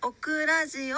オクラジオ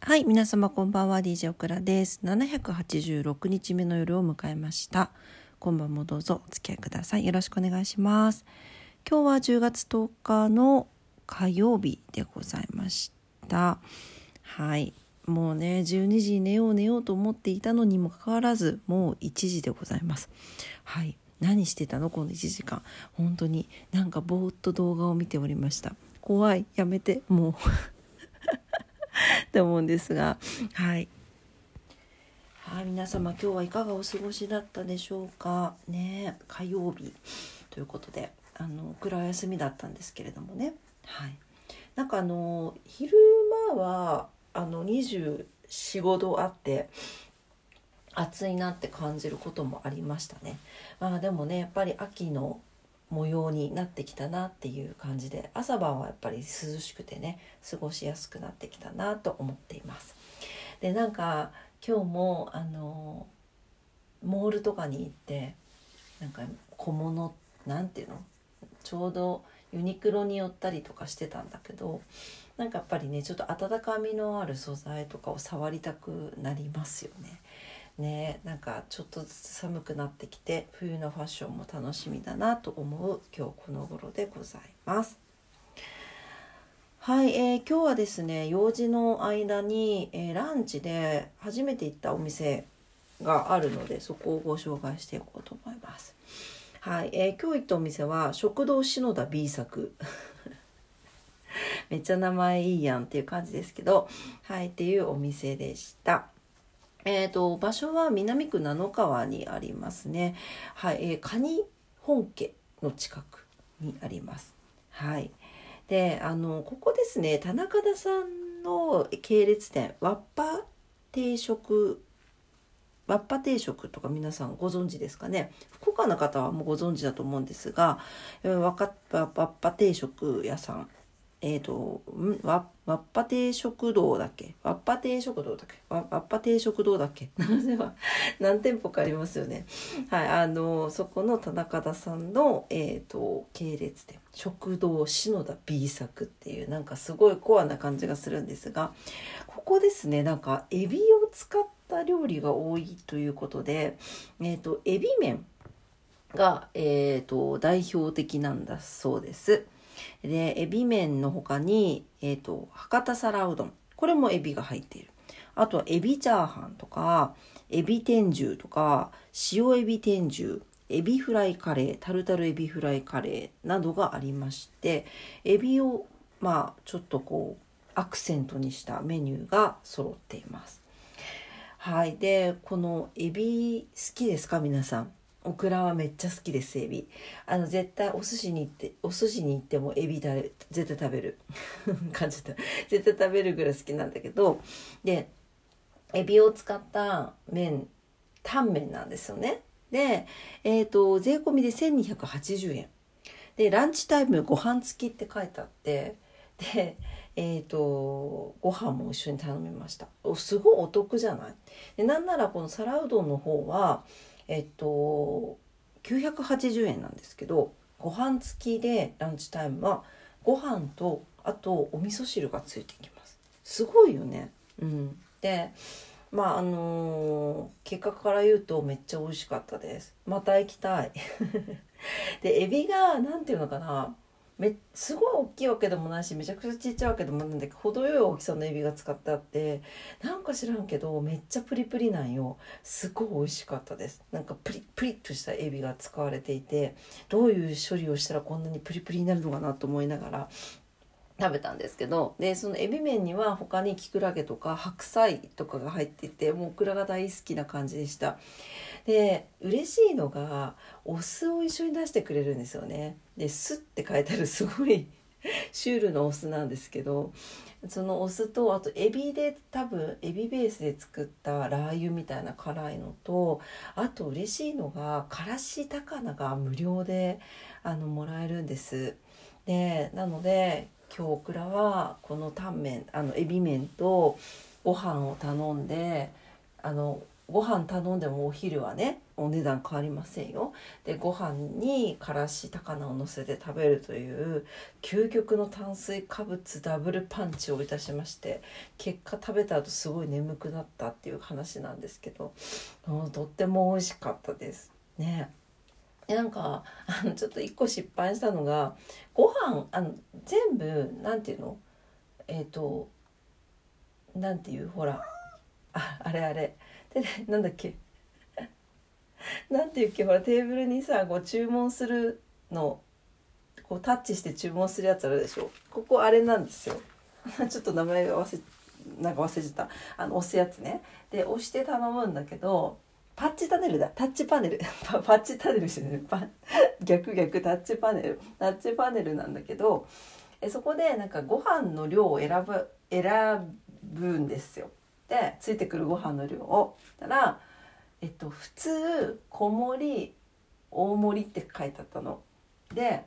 はい、皆様こんばんは、DJ オクラです。786日目の夜を迎えました。今晩もどうぞお付き合いください。よろしくお願いします。今日は10月10日の火曜日でございました。はい。もうね、12時に寝よう寝ようと思っていたのにもかかわらず、もう1時でございます。はい。何してたの？この1時間。本当になんかぼーっと動画を見ておりました。怖い。やめて。もう。って思うんですがはいはい皆様今日はいかがお過ごしだったでしょうか？ね火曜日ということであの暗休みだったんですけれどもねはいなんかあの昼間はあの245度あって暑いなって感じることもありましたねまあでもねやっぱり秋の模様になってきたなっていう感じで朝晩はやっぱり涼しくてね過ごしやすくなってきたなと思っています。でなんか今日もあのモールとかに行ってなんか小物なんていうの？ちょうどユニクロに寄ったりとかしてたんだけどなんかやっぱりねちょっと温かみのある素材とかを触りたくなりますよね。ねなんかちょっとずつ寒くなってきて冬のファッションも楽しみだなと思う今日この頃でございます。はい、えー今日はですね用事の間に、えーランチで初めて行ったお店があるのでそこをご紹介していこうと思います。はい、えー今日行ったお店は食堂篠田 B 作 めっちゃ名前いいやんっていう感じですけどはいっていうお店でした。えー、と場所は南区七川にありますね。はい、えー、カニ本家の近くにあります。はい。で、あのここですね、田中田さんの系列店わっぱ定食わっぱ定食とか皆さんご存知ですかね福岡の方はもうご存知だと思うんですがわっぱ定食屋さんえっ、とん？わわっぱ定食堂だっけ？わっぱ定食堂だっけ？わわっぱ定食堂だっけ？何店舗かありますよね。はいあのそこの田中田さんの、えー、と系列店。食堂篠田 B 作っていうなんかすごいコアな感じがするんですがここですねなんかエビを使った料理が多いということで、えー、とエビ麺が、えー、と代表的なんだそうです。でエビ麺の他に、えー、と博多皿うどん。これもエビが入っている。あとはエビチャーハンとかエビ天重とか塩エビ天重エビフライカレータルタルエビフライカレーなどがありましてエビをまあちょっとこうアクセントにしたメニューが揃っています。はい、でこのエビ好きですか？皆さん。オクラはめっちゃ好きですエビ。あの絶対お寿司に行ってお寿司に行ってもエビだれ絶対食べる。感じた。絶対食べるぐらい好きなんだけど。でエビを使った麺タンメンなんですよね。でえっ、と税込みで1280円。でランチタイムご飯付きって書いてあって。でえー、とご飯も一緒に頼みました。おすごいお得じゃない？でなんならこの皿うどんの方はえっと980円なんですけどご飯付きでランチタイムはご飯とあとお味噌汁がついてきます。すごいよね。うん。でまああのー結果から言うとめっちゃ美味しかったです。また行きたい。でエビが何て言うのかな。めすごい大きいわけでもないしめちゃくちゃちっちゃいわけでもないんだけど程よい大きさのエビが使ってあってなんか知らんけどめっちゃプリプリなんよ。すごい美味しかったです。なんかプリプリっとしたエビが使われていてどういう処理をしたらこんなにプリプリになるのかなと思いながら食べたんですけどでそのエビ麺には他にキクラゲとか白菜とかが入っていてもうオクラが大好きな感じでした。で嬉しいのがお酢を一緒に出してくれるんですよね。で酢って書いてあるすごい シュールのお酢なんですけどそのお酢とあとエビで多分エビベースで作ったラー油みたいな辛いのとあと嬉しいのがからし高菜が無料であのもらえるんです。でなので今日オクラはこのタンメンあのエビ麺とご飯を頼んであのご飯頼んでもお昼はねお値段変わりませんよ。でご飯にからし高菜をのせて食べるという究極の炭水化物ダブルパンチをいたしまして結果食べた後すごい眠くなったっていう話なんですけどとっても美味しかったです。ね。なんかあのちょっと一個失敗したのがご飯あの全部なんていうの？えっ、ー、となんていう？ほらああれあれ。でなんだっけ？なんていうっけ？ほらテーブルにさこう注文するの。こうタッチして注文するやつあるでしょ？ここあれなんですよ。ちょっと名前が忘れなんか忘れちゃった。あの押すやつね。で押して頼むんだけどパッチパネルだ。タッチパネル。パッチパネルしてねパ逆逆。タッチパネル。タッチパネルなんだけどえそこでなんかご飯の量を選ぶ選ぶんですよ。でついてくるご飯の量を。たらえっと普通小盛り大盛りって書いてあったの。で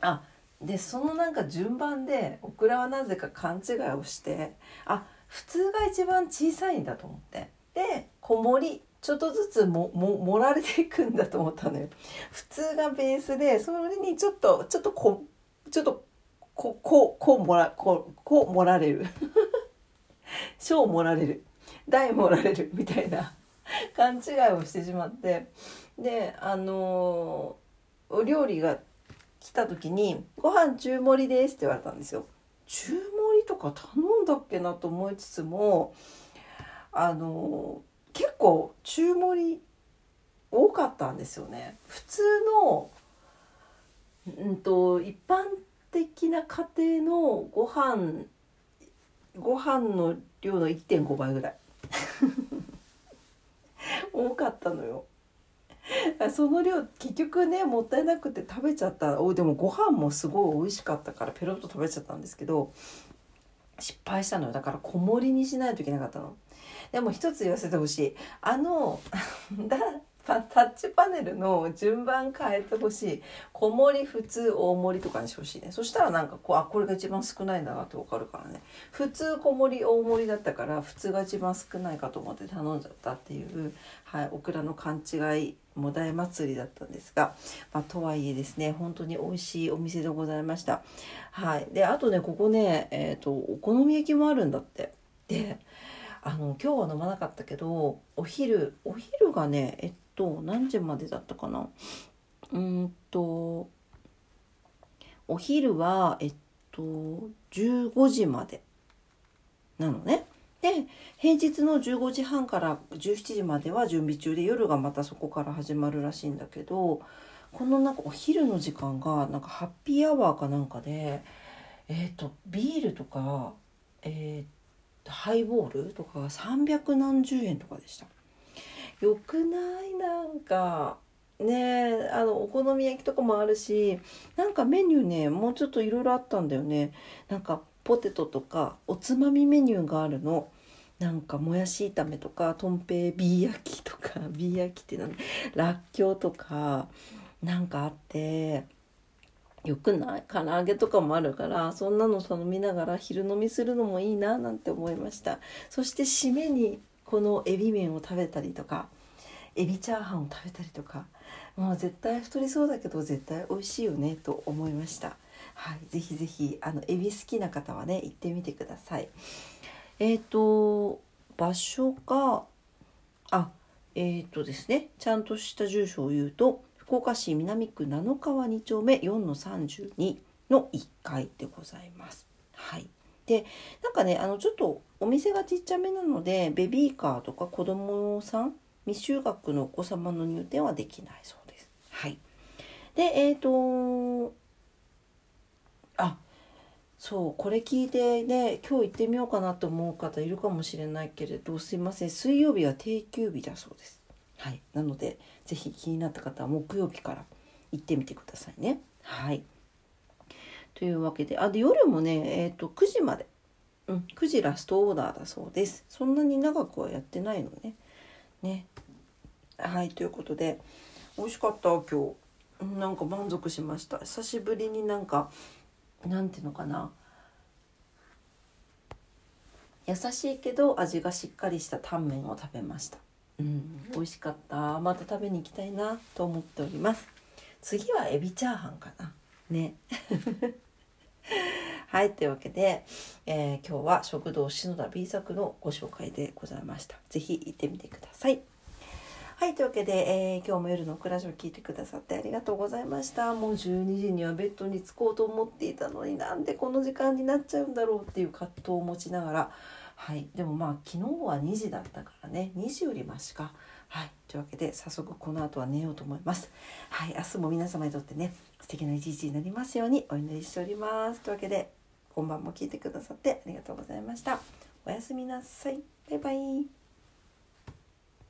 あでそのなんか順番でオクラはなぜか勘違いをしてあ普通が一番小さいんだと思って。で小盛りちょっとずつもも盛られていくんだと思ったのよ。普通がベースでそれにちょっとちょっとこちょっとこここうもらこうこう盛られる。小盛られる。大盛られる。みたいな勘違いをしてしまって。であのお料理が来た時に「ご飯中盛りです」って言われたんですよ。中盛りとか頼んだっけなと思いつつもあの結構中盛り多かったんですよね。普通のうんと一般的な家庭のご飯ご飯の量の1.5倍ぐらい。多かったのよ。その量結局ねもったいなくて食べちゃった。おでもご飯もすごい美味しかったからペロッと食べちゃったんですけど失敗したのよ。だから子守りにしないといけなかったの。でも一つ言わせてほしい。あの だ タッチパネルの順番変えてほしい。小盛り普通大盛りとかにしてほしいね。そしたらなんかこうあこれが一番少ないんだなって分かるからね。普通小盛り大盛りだったから普通が一番少ないかと思って頼んじゃったっていう、はい、オクラの勘違いも大祭りだったんですが、まあ、とはいえですね本当に美味しいお店でございました。はい。であとねここねえっ、ー、とお好み焼きもあるんだって。であの今日は飲まなかったけどお昼お昼がねえっと何時までだったかな？うんとお昼はえっと15時までなのね。で平日の15時半から17時までは準備中で夜がまたそこから始まるらしいんだけどこのなんかお昼の時間がなんかハッピーアワーかなんかでえっ、とビールとかえー、ハイボールとか300何十円とかでした。よくない？なんか。ねあのお好み焼きとかもあるしなんかメニューねもうちょっといろいろあったんだよね。なんかポテトとかおつまみメニューがあるの。なんかもやし炒めとかとんぺいビー焼きとか ビー焼きって何？らっきょうとかなんかあって。よくない？唐揚げとかもあるからそんなの頼みながら昼飲みするのもいいななんて思いました。そして締めにこのエビ麺を食べたりとかエビチャーハンを食べたりとかもう絶対太りそうだけど絶対美味しいよねと思いました。はい、ぜひぜひあのエビ好きな方はね行ってみてください。えっ、ー、と場所があえっ、ー、とですねちゃんとした住所を言うと福岡市南区七川2丁目4の32の1階でございます。はい。でなんかねあのちょっとお店がちっちゃめなのでベビーカーとか子供さん未就学のお子様の入店はできないそうです。はい、でえっ、ー、とあそうこれ聞いてね今日行ってみようかなと思う方いるかもしれないけれどすいません水曜日は定休日だそうです。はい、なので是非気になった方は木曜日から行ってみてくださいね。はいというわけで。あで夜もね、えーと、9時まで、うん、9時ラストオーダーだそうです。そんなに長くはやってないのね。ね。はいということで。美味しかった今日。なんか満足しました。久しぶりになんかなんていうのかな。優しいけど味がしっかりしたタンメンを食べました。うん美味しかった。また食べに行きたいなと思っております。次はエビチャーハンかな。ね。はいというわけで、えー、今日は食堂篠田 B 作のご紹介でございました。是非行ってみてください。はいというわけで、えー、今日も夜の暮らしを聞いてくださってありがとうございました。もう12時にはベッドに着こうと思っていたのになんでこの時間になっちゃうんだろうっていう葛藤を持ちながら。はいでもまあ昨日は2時だったからね。2時よりマシか。はいというわけで早速この後は寝ようと思います。はい明日も皆様にとってね素敵な一日になりますようにお祈りしております。というわけで今晩も聞いてくださってありがとうございました。おやすみなさい。バイバイ。